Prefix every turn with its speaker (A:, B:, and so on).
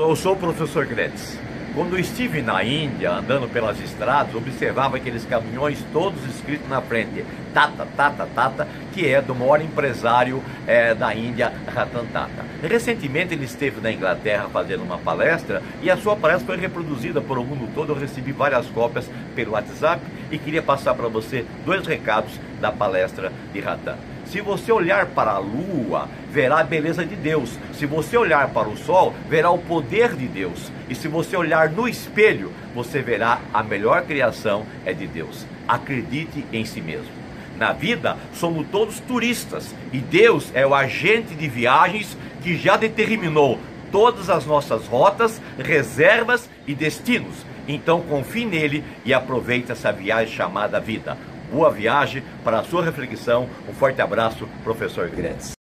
A: Eu sou o professor Gretz. Quando estive na Índia, andando pelas estradas, observava aqueles caminhões todos escritos na frente, Tata, Tata, Tata, que é do maior empresário é, da Índia, Ratan Tata. Recentemente ele esteve na Inglaterra fazendo uma palestra e a sua palestra foi reproduzida por o mundo todo. Eu recebi várias cópias pelo WhatsApp e queria passar para você dois recados da palestra de Ratan. Se você olhar para a lua, verá a beleza de Deus. Se você olhar para o sol, verá o poder de Deus. E se você olhar no espelho, você verá a melhor criação é de Deus. Acredite em si mesmo. Na vida, somos todos turistas e Deus é o agente de viagens que já determinou todas as nossas rotas, reservas e destinos. Então confie nele e aproveite essa viagem chamada vida. Boa viagem para a sua reflexão. Um forte abraço, professor Gretz.